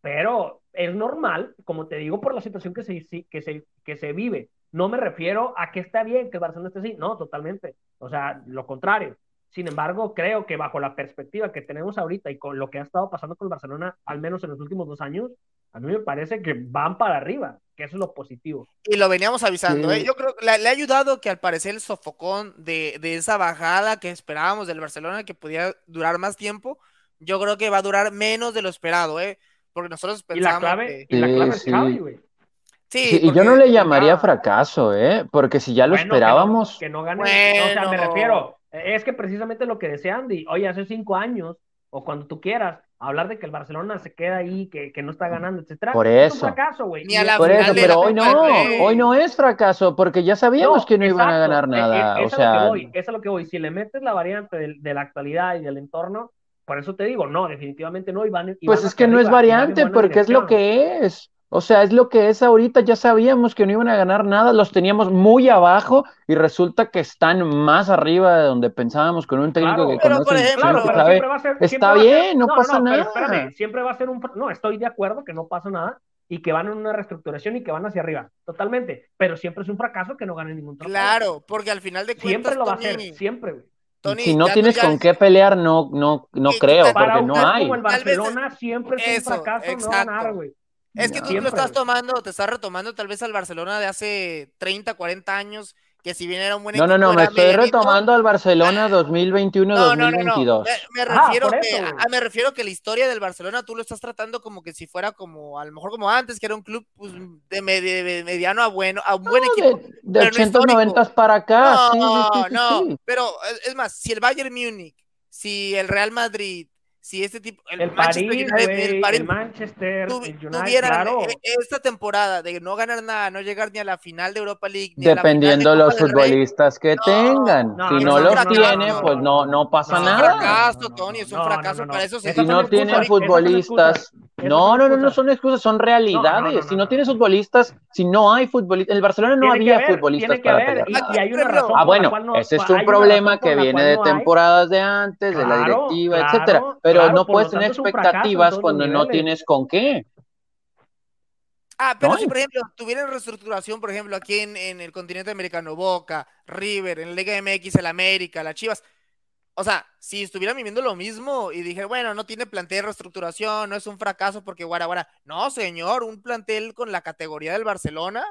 pero es normal, como te digo, por la situación que se, que se, que se vive. No me refiero a que está bien que el Barcelona esté así, no, totalmente. O sea, lo contrario. Sin embargo, creo que bajo la perspectiva que tenemos ahorita y con lo que ha estado pasando con el Barcelona, al menos en los últimos dos años, a mí me parece que van para arriba, que eso es lo positivo. Y lo veníamos avisando, ¿eh? yo creo que le, ha ayudado que al parecer el sofocón de, de, esa bajada que esperábamos del Barcelona, que podía durar más tiempo, yo creo que va a durar menos de lo esperado, ¿eh? Porque nosotros pensamos. Y la clave, y la clave es Xavi, güey. Sí, y yo no le llamaría fracaso, ¿eh? Porque si ya lo esperábamos. Que no, gane. O sea, me refiero. Es que precisamente lo que decía Andy, oye, hace cinco años, o cuando tú quieras, hablar de que el Barcelona se queda ahí, que, que no está ganando, etcétera. Por eso. Es un fracaso, güey. Por eso, pero hoy no, hoy no es fracaso, porque ya sabíamos que no iban a ganar nada. o sea... eso es lo que voy. Si le metes la variante de, de la actualidad y del entorno, por eso te digo, no, definitivamente no. Y pues es que no es variante, porque es lo que es. O sea, es lo que es ahorita. Ya sabíamos que no iban a ganar nada, los teníamos muy abajo y resulta que están más arriba de donde pensábamos con un técnico que conoce Está bien, no, pasa nada. siempre va a ser un. No, estoy de acuerdo que no pasa nada y que van en una reestructuración y que van hacia arriba, totalmente. Pero siempre es un fracaso que no ganen ningún trofeo. Claro, porque al final de cuentas. Siempre lo va a hacer, siempre, güey si no tienes con qué pelear, no, no, no creo, porque no hay. Como el Barcelona siempre es un fracaso no ganar, güey. Es que tú lo estás tomando, te estás retomando tal vez al Barcelona de hace 30, 40 años, que si bien era un buen No, no, no, me estoy retomando al Barcelona 2021-2022. No, no, no, Me, refiero que, me refiero que la historia del Barcelona tú lo estás tratando como que si fuera como, a lo mejor como antes, que era un club pues, de, mediano a bueno, a un buen equipo. De, de 890 para acá. No, no, pero es más, si el Bayern Múnich, si el Real Madrid, si este tipo, el, el París, el, Manchester, tuvieran e, esta temporada de no ganar nada, no llegar ni a la final de Europa League, dependiendo de los futbolistas que tengan, si no, los tiene, pues no, no pasa nada. Es un fracaso, Tony, es un fracaso para eso. Si no tienen futbolistas, no, no, no, no son excusas, son realidades. si no tienes futbolistas, si no hay futbolistas, en el Barcelona no había futbolistas para pelear. Y, hay una razón ah, bueno, ese es un problema que viene de temporadas de antes, de la directiva, etcétera. pero no puedes tener expectativas cuando no tienes con qué. Ah, pero si por ejemplo tuvieran reestructuración, por ejemplo, aquí en, el continente americano, Boca, River, en Liga MX, el América, las Chivas, o sea, si estuvieran viviendo lo mismo y dije, bueno, no tiene plantel de reestructuración, no es un fracaso porque guara, guara. No, señor, un plantel con la categoría del Barcelona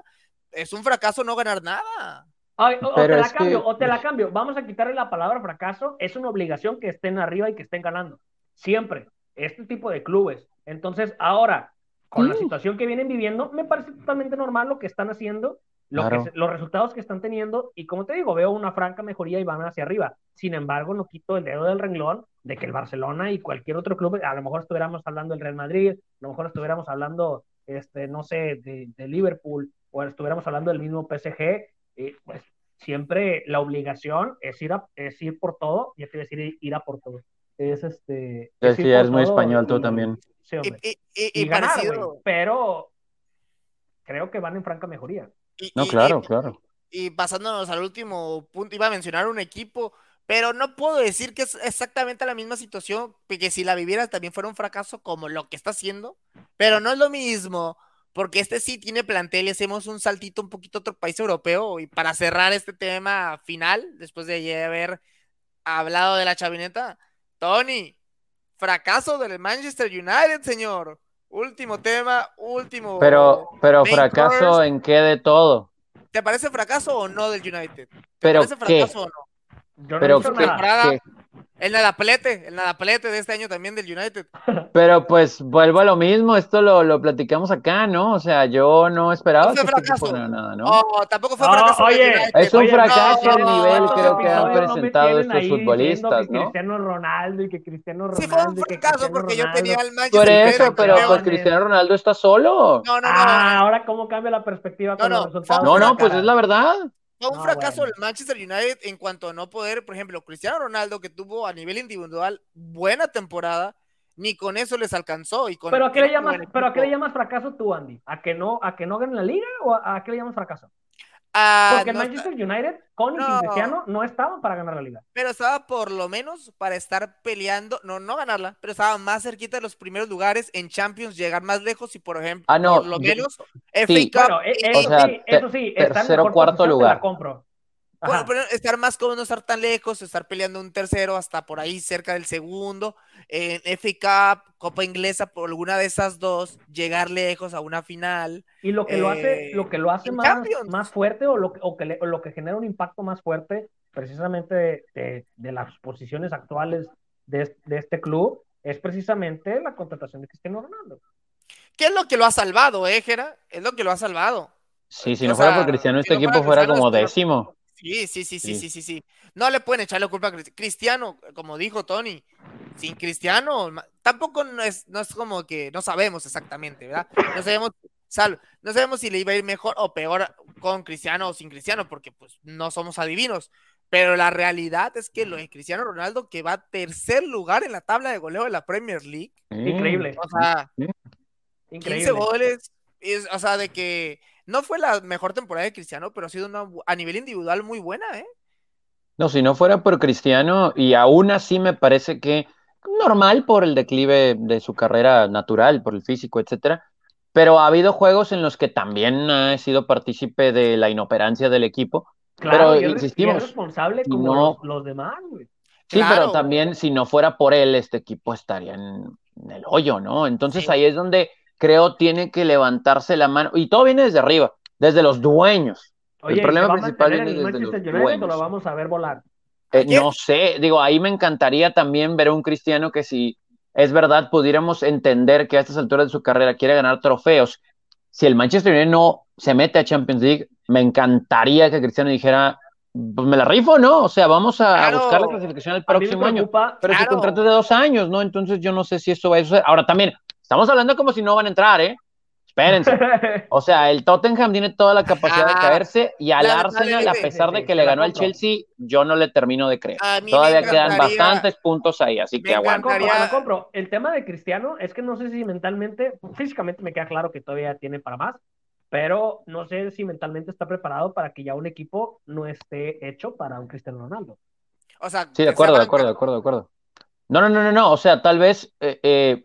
es un fracaso no ganar nada. o, te la cambio, o te la cambio. Vamos a quitarle la palabra fracaso. Es una obligación que estén arriba y que estén ganando siempre, este tipo de clubes. Entonces, ahora, con la situación que vienen viviendo, me parece totalmente normal lo que están haciendo. los resultados que están teniendo, y como te digo, veo una franca mejoría y van hacia arriba. Sin embargo, no quito el dedo del renglón de que el Barcelona y cualquier otro club, a lo mejor estuviéramos hablando del Real Madrid, a lo mejor estuviéramos hablando, este, no sé, de, Liverpool, o estuviéramos hablando del mismo PSG, eh, pues siempre la obligación es ir, a, es ir por todo, y quiere decir ir a por todo. Es este. Es, que ya es muy español tú también. y, parecido... pero creo que van en franca mejoría no, claro, claro. Y pasándonos al último punto, iba a mencionar un equipo, pero no puedo decir que es exactamente la misma situación, que si la viviera también fuera un fracaso como lo que está haciendo, pero no es lo mismo, porque este sí tiene plantel y hacemos un saltito un poquito a otro país europeo, y para cerrar este tema final, después de haber hablado de la chavineta, Tony, fracaso del Manchester United, señor. Último tema, último. Pero, pero fracaso en qué de todo. ¿Te parece fracaso o no del United? ¿Te pero parece fracaso o no? Yo no pero ¿qué, el nadaplete, el nadaplete de este año también del United. Pero pues vuelvo a lo mismo, esto lo, lo platicamos acá, ¿no? O sea, yo no esperaba no que este fuera nada, ¿no? Oh, tampoco fue fracaso. oye, es un fracaso el nivel creo que han presentado estos futbolistas, ¿no? Cristiano Ronaldo y que Cristiano Ronaldo. Sí, fue un fracaso porque yo tenía el Manchester Por eso, pero pues Cristiano Ronaldo está solo. No, no, no. Ah, ahora cómo cambia la perspectiva con los resultados. No, no, pues es la verdad. Fue un fracaso del Manchester United en cuanto a no poder, por ejemplo, Cristiano Ronaldo, que tuvo a nivel individual buena temporada, ni con eso les alcanzó. Y con ¿Pero, a qué le llamas, ¿pero a qué le llamas fracaso tú, Andy? ¿A que no, a que no ganen la liga o a, a qué le llamas fracaso? Ah, Porque el Manchester United, con y Cristiano, no estaba para ganar la liga. Pero estaba por lo menos para estar peleando, no, no ganarla, pero estaba más cerquita de los primeros lugares en Champions, llegar más lejos y, por ejemplo, ah, por lo menos, sí, Cup, e, eso, sí, eso sí, tercero, cuarto lugar. compro. Bueno, pero estar más cómodo, no estar tan lejos, estar peleando un tercero hasta por ahí cerca del segundo, en FA Cup, Copa Inglesa, por alguna de esas dos, llegar lejos a una final. Y lo que lo hace, lo que lo hace más, más fuerte o lo, o que lo que genera un impacto más fuerte precisamente de, las posiciones actuales de, este club es precisamente la contratación de Cristiano Ronaldo. ¿Qué es lo que lo ha salvado, eh, Jera? Es lo que lo ha salvado. Sí, si no fuera por Cristiano, este equipo fuera como décimo. Sí, sí, sí, sí, sí, sí, sí. No le pueden echar la culpa a Cristiano, como dijo Tony. Sin Cristiano, tampoco no es, no es como que no sabemos exactamente, ¿verdad? No sabemos, no sabemos si le iba a ir mejor o peor con Cristiano o sin Cristiano, porque pues no somos adivinos. Pero la realidad es que lo de Cristiano Ronaldo, que va a tercer lugar en la tabla de goleo de la Premier League. Increíble. O sea, Increíble. 15 goles. o sea, de que no fue la mejor temporada de Cristiano, pero ha sido una a nivel individual muy buena, ¿eh? No, si no fuera por Cristiano, y aún así me parece que normal por el declive de su carrera natural, por el físico, etcétera. Pero ha habido juegos en los que también ha sido partícipe de la inoperancia del equipo. Claro, pero insistimos. responsable como los, demás, güey. Sí, pero también si no fuera por él, este equipo estaría en, el hoyo, ¿no? Entonces ahí es donde creo tiene que levantarse la mano. Y todo viene desde arriba, desde los dueños. el problema principal viene desde los dueños. lo vamos a ver volar? Eh, no sé, digo, ahí me encantaría también ver a un cristiano que si es verdad pudiéramos entender que a estas alturas de su carrera quiere ganar trofeos. Si el Manchester United no se mete a Champions League, me encantaría que Cristiano dijera, pues me la rifo, ¿no? O sea, vamos a buscar la clasificación el próximo año. Pero su contrato es de dos años, ¿no? Entonces yo no sé si eso va a suceder. Ahora también, Estamos hablando como si no van a entrar, ¿eh? Espérense. O sea, el Tottenham tiene toda la capacidad de ah, caerse y al Arsenal, a pesar de que le ganó al Chelsea, yo no le termino de creer. Todavía quedan bastantes puntos ahí, así que aguanta. compro. El tema de Cristiano es que no sé si mentalmente, físicamente me queda claro que todavía tiene para más, pero no sé si mentalmente está preparado para que ya un equipo no esté hecho para un Cristiano Ronaldo. O sea, sí, de acuerdo, de acuerdo, de acuerdo, de acuerdo. No, no, no, no, no. O sea, tal vez eh, eh,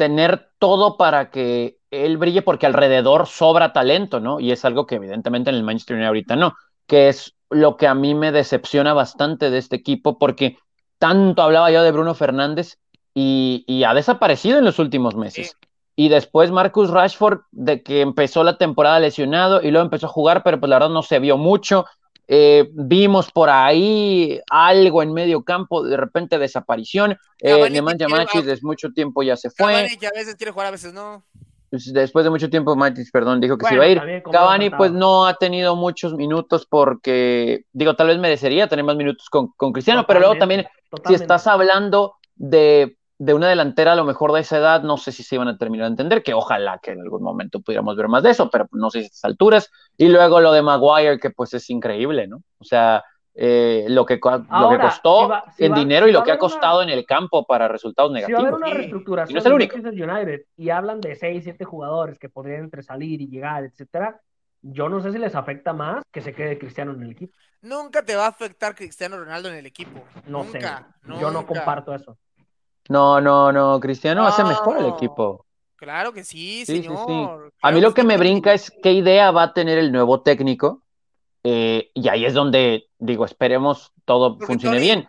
tener todo para que él brille porque alrededor sobra talento, ¿no? Y es algo que evidentemente en el Manchester United ahorita no, que es lo que a mí me decepciona bastante de este equipo porque tanto hablaba yo de Bruno Fernández y, ha desaparecido en los últimos meses. Y después Marcus Rashford, de que empezó la temporada lesionado y luego empezó a jugar, pero pues la verdad no se vio mucho. Eh, vimos por ahí algo en medio campo, de repente desaparición. Eh, Nemanja Machis desde mucho tiempo ya se fue. que a veces quiere jugar, a veces no. pues, después de mucho tiempo, Matic, perdón, dijo que se iba a ir. Cavani, pues no ha tenido muchos minutos porque, digo, tal vez merecería tener más minutos con, con Cristiano, pero luego también, Totalmente, si estás hablando de, de una delantera a lo mejor de esa edad, no sé si se iban a terminar de entender, que ojalá que en algún momento pudiéramos ver más de eso, pero no sé si a estas alturas. Y luego lo de Maguire, que pues es increíble, ¿no? O sea, eh, lo, que, co- lo que Ahora, costó si va- si en va- dinero si y lo que ha haber una- costado en el campo para resultados Si va a haber negativos. una reestructuración Y no es el de único. United y hablan de 6, 7 jugadores que podrían entre salir y llegar, etcétera, yo no sé si les afecta más que se quede Cristiano en el equipo. Nunca te va a afectar Cristiano Ronaldo en el equipo. No nunca, sé. Yo no nunca. comparto eso. No, no, no, Cristiano hace mejor el No. equipo. Claro que sí, Sí, sí, sí. señor. A mí lo que me brinca es qué idea va a tener el nuevo técnico. eh, y ahí es donde digo, esperemos todo Porque, funcione Tony, bien.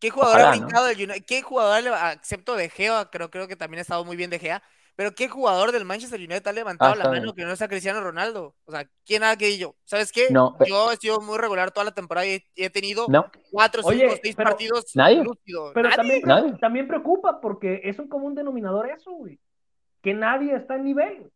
¿Qué jugador ha Ojalá, ¿no? brincado del United? ¿Qué jugador, excepto De Gea, creo, creo que también ha estado muy bien De Gea, pero qué jugador del Manchester United ha levantado Ah, la mano bien. que no sea Cristiano Ronaldo? O sea, ¿quién ha que yo? ¿Sabes qué? No, Yo he sido muy regular toda la temporada y he tenido No, cuatro, Oye, cinco, seis pero- partidos Nadie. lúcidos. Pero Nadie. también, Nadie. también preocupa porque es un común denominador eso, güey. Que nadie está en nivel.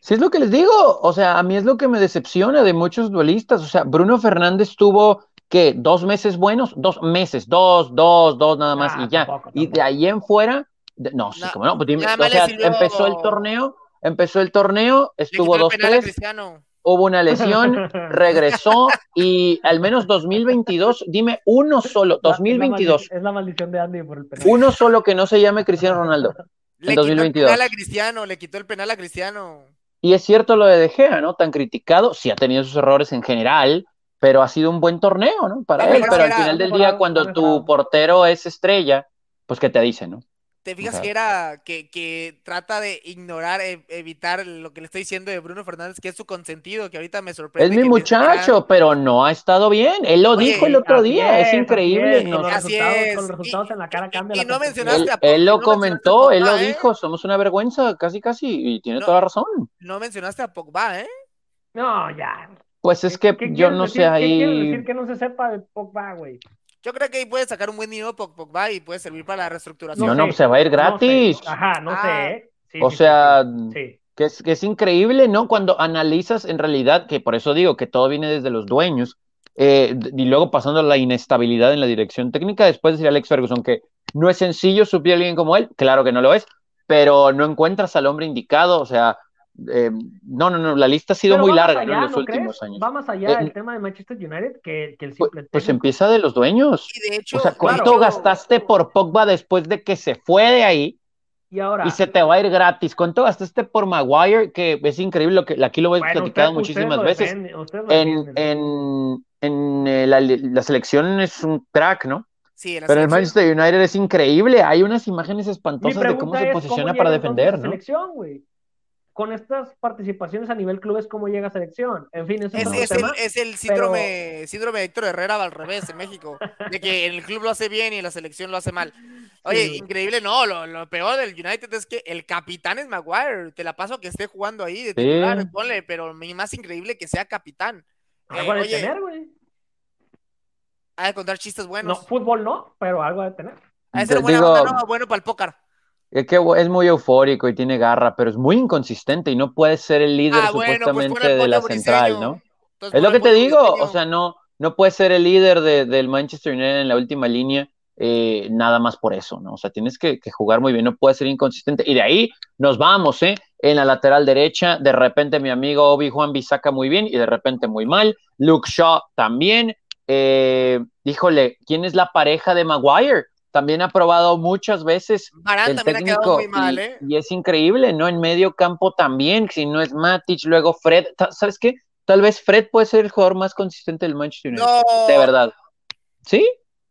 sí es lo que les digo. O sea, a mí es lo que me decepciona de muchos duelistas. O sea, Bruno Fernández tuvo, ¿qué? Dos meses buenos, dos meses, dos, dos, dos nada más Ah, y ya. tampoco, Y de tampoco. ahí en fuera, no, sí, como no, pues o sea, sirvió- empezó el torneo, empezó el torneo, estuvo quitó el dos, penal a tres, Cristiano. hubo una lesión, regresó y al menos 2022, dime uno solo, La- 2022, Es la, maldición, es la maldición de Andy por el penal. uno solo que no se llame Cristiano Ronaldo. Le En quitó el 2022. penal a Cristiano, le quitó el penal a Cristiano. Y es cierto lo de De Gea, ¿no? Tan criticado, sí ha tenido sus errores en general, pero ha sido un buen torneo, ¿no? Para él, pero al final del día, cuando tu portero es estrella, pues ¿qué te dice, no? ¿Te fijas Ajá. que era que, que trata de ignorar, e- evitar lo que le estoy diciendo de Bruno Fernández, que es su consentido, que ahorita me sorprende. Es mi muchacho, pero no ha estado bien. Él lo Oye, dijo el otro Así día, es, así increíble. es, no- con, los Así resultados, es. con los resultados Y- en la cara cambia y la no mencionaste él, a Pogba, él lo no comentó, él lo ¿eh? dijo, somos una vergüenza, casi casi, y tiene No. toda la razón. No mencionaste a Pogba, ¿eh? No, ya. Pues es ¿Qué- que qué yo no decir? sé ¿Qué ahí. decir que no se sepa de Pogba, güey? Yo creo que ahí puede sacar un buen dinero Pog- Pogba y puede servir para la reestructuración. No, no, sé, se va a ir no sé. gratis. Ajá, no Ah. sé. ¿eh? Sí, O sí, sea, sí. que es, que es increíble, ¿no? Cuando analizas en realidad, que por eso digo que todo viene desde los dueños, eh, y luego pasando a la inestabilidad en la dirección técnica, después decir Alex Ferguson que no es sencillo suplir a alguien como él, claro que no lo es, pero no encuentras al hombre indicado, o sea, eh, no, no, no, la lista ha sido Pero muy larga, ¿no? En los ¿no últimos crees? años. Va más allá Eh, el tema de Manchester United que, que el Pues, simple pues empieza de los dueños. Y de hecho, O sea, ¿cuánto gastaste por Pogba después de que se fue de ahí Y ahora, y se te va a ir gratis? ¿Cuánto gastaste por Maguire? Que es increíble lo que aquí lo he bueno, platicado usted- muchísimas veces. En, en, en eh, la, la selección es un crack, ¿no? sí, en la Pero el. Manchester United es increíble. Hay unas imágenes espantosas de cómo se posiciona ¿cómo para defender, ¿no? selección, güey? Con estas participaciones a nivel clubes, ¿cómo llega a selección? En fin, eso es, Es, es el, es el síndrome, síndrome de Héctor Herrera al revés en México. De que en el club lo hace bien y en la selección lo hace mal. Oye, Sí. increíble, no, lo, lo peor del United es que el capitán es Maguire. Te la paso que esté jugando ahí de Sí. titular, ponle, pero mi más increíble que sea capitán. Eh, Algo ha de oye, tener, güey. ha de contar chistes No, buenos. fútbol no, pero algo ha de tener. ha de ser buena digo- onda, ¿no? Bueno para el póker. Es que es muy eufórico y tiene garra, pero es muy inconsistente y no puede ser el líder Ah, bueno, pues supuestamente de la central. ¿no? Entonces, Es lo que te digo, briseño. o sea, no, no puede ser el líder de- del Manchester United en la última línea, eh, nada más por eso, ¿no? O sea, tienes que, que jugar muy bien, no puede ser inconsistente. Y de ahí nos vamos, ¿eh? En la lateral derecha, de repente mi amigo Obi Juan Bisaca muy bien y de repente muy mal. Luke Shaw también. Eh, híjole, ¿quién es la pareja de Maguire? También ha probado muchas veces el también ha quedado técnico muy mal, y, ¿eh? y es increíble, ¿no? En medio campo también, si no es Matic, luego Fred, ¿sabes qué? Tal vez Fred puede ser el jugador más consistente del Manchester United, No, de verdad. ¿Sí?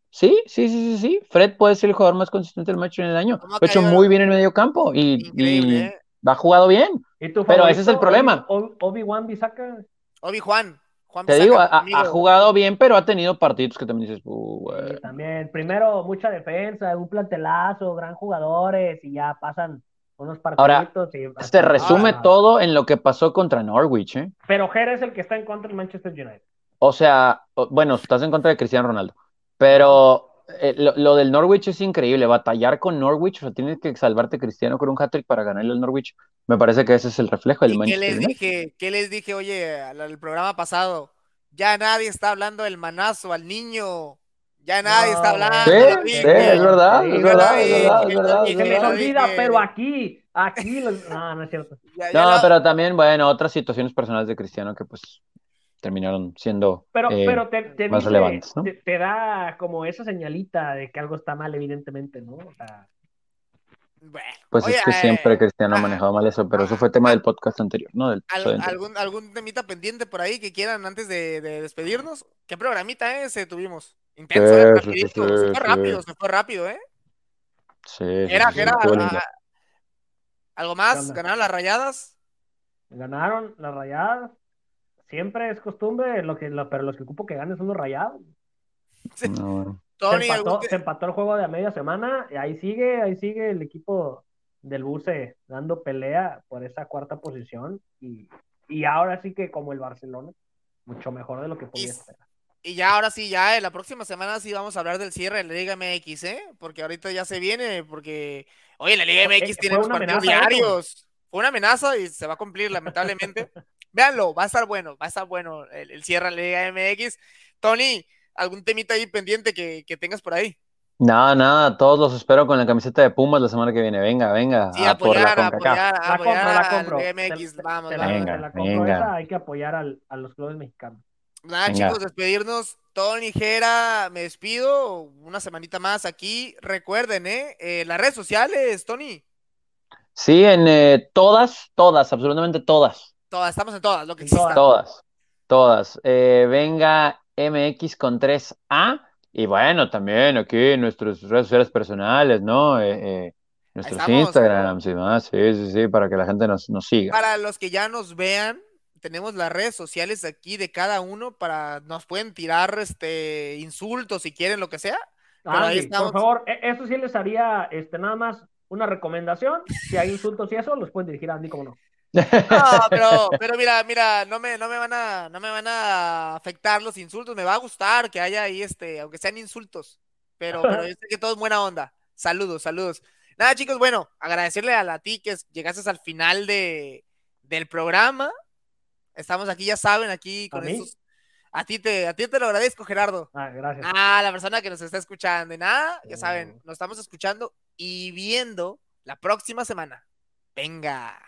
Sí, sí, sí, sí, sí. Fred puede ser el jugador más consistente del Manchester United del año. ¿Cómo ha Lo ha hecho muy bien en medio campo y, ¿eh? ha jugado bien. ¿Y tu Pero ese es el problema. Obi- Obi-Wan Bisaca. Obi Juan. Te digo, ha, jugado bien, pero ha tenido partidos que también dices, "Uh, Sí, güey". también. Primero, mucha defensa, un plantelazo, gran jugadores y ya pasan unos Ahora, partiditos. y se resume todo en lo que pasó contra Norwich, ¿eh? Pero Jera es el que está en contra del Manchester United. O sea, bueno, estás en contra de Cristiano Ronaldo, pero eh, lo, lo, del Norwich es increíble, batallar con Norwich, o sea, tienes que salvarte Cristiano con un hat-trick para ganarle al Norwich. Me parece que ese es el reflejo del ¿Y Manchester qué les dije? ¿Qué les dije, oye, al, al programa pasado? Ya nadie está hablando del manazo al niño. Ya nadie No, está hablando. Sí, sí, es verdad, es verdad, es verdad, es verdad, Se verdad. olvida, pero aquí, aquí, los- no, no es cierto. Ya- ya No, pero también, bueno, otras situaciones personales de Cristiano que pues terminaron siendo Pero, eh, pero te, te más dice- relevantes, ¿no? te, te da como esa señalita de que algo está mal, evidentemente, ¿no? O sea, Bueno, Pues oye, es que eh, siempre Cristiano ha ah, manejado mal eso, pero eso fue tema del podcast anterior, ¿no? Del al- episodio anterior. algún, algún temita pendiente por ahí que quieran antes de, de despedirnos? ¿Qué programita ese tuvimos? Intenso, Sí, ¿eh? sí, Rapidito, sí, se fue sí. rápido, se fue rápido, ¿eh? Sí, sí, Era, era, a- ¿Algo ¿Qué más? ¿Ganaron las rayadas? ganaron las rayadas. Siempre es costumbre, lo que, lo- pero los que ocupo que ganen son los rayados. Sí. No, bueno. Tony, se, empató, te- se empató el juego de a media semana y ahí sigue, ahí sigue el equipo del Buce dando pelea por esa cuarta posición y, y ahora sí que como el Barcelona, mucho mejor de lo que podía Y- esperar. Y ya, ahora sí, ya, eh, la próxima semana sí vamos a hablar del cierre de la Liga MX, ¿eh? Porque ahorita ya se viene, porque, oye, la Liga MX eh, tiene los una partidos diarios. Fue una amenaza y se va a cumplir, lamentablemente. Véanlo, va a estar bueno, va a estar bueno el, el cierre de la Liga MX. Tony, ¿algún temita ahí pendiente que, que tengas por ahí? Nada, nada, todos los espero con la camiseta de Pumas la semana que viene. Venga, venga, Sí, a por la apoyar, apoyar, La compro, apoyar la a compro. Te- MX. te- Vamos, te vamos. la, Venga, te la compro venga. esa, hay que apoyar al- a los clubes mexicanos. Nada, Venga. chicos, despedirnos. Tony Jera, me despido. Una semanita más aquí. Recuerden, ¿eh? Eh, las redes sociales, Tony. Sí, en eh, todas, todas, absolutamente todas, Todas, estamos en todas, lo que exista. todas, todas. Eh, venga MX con 3A y bueno, también aquí nuestras redes sociales personales, ¿no? Eh, eh, nuestros estamos. Instagrams y demás, sí, sí, sí, para que la gente nos, nos siga. Para los que ya nos vean, tenemos las redes sociales aquí de cada uno para nos pueden tirar este insultos si quieren lo que sea. Pero ahí estamos. por favor, e- eso sí les haría este, nada más una recomendación. Si hay insultos y eso, los pueden dirigir a Andy, como no. No, pero, pero mira, mira, no me, no me van a, no me van a afectar los insultos. Me va a gustar que haya ahí este, aunque sean insultos. Pero, pero yo sé que todo es buena onda. Saludos, saludos. Nada, chicos, bueno, agradecerle a la ti que llegaste al final de, del programa. Estamos aquí, ya saben, aquí con ¿A estos. A ti te, a ti te lo agradezco, Gerardo. Ah, gracias. Ah, la persona que nos está escuchando. Y nada, ya saben, Oh. nos estamos escuchando y viendo la próxima semana. Venga.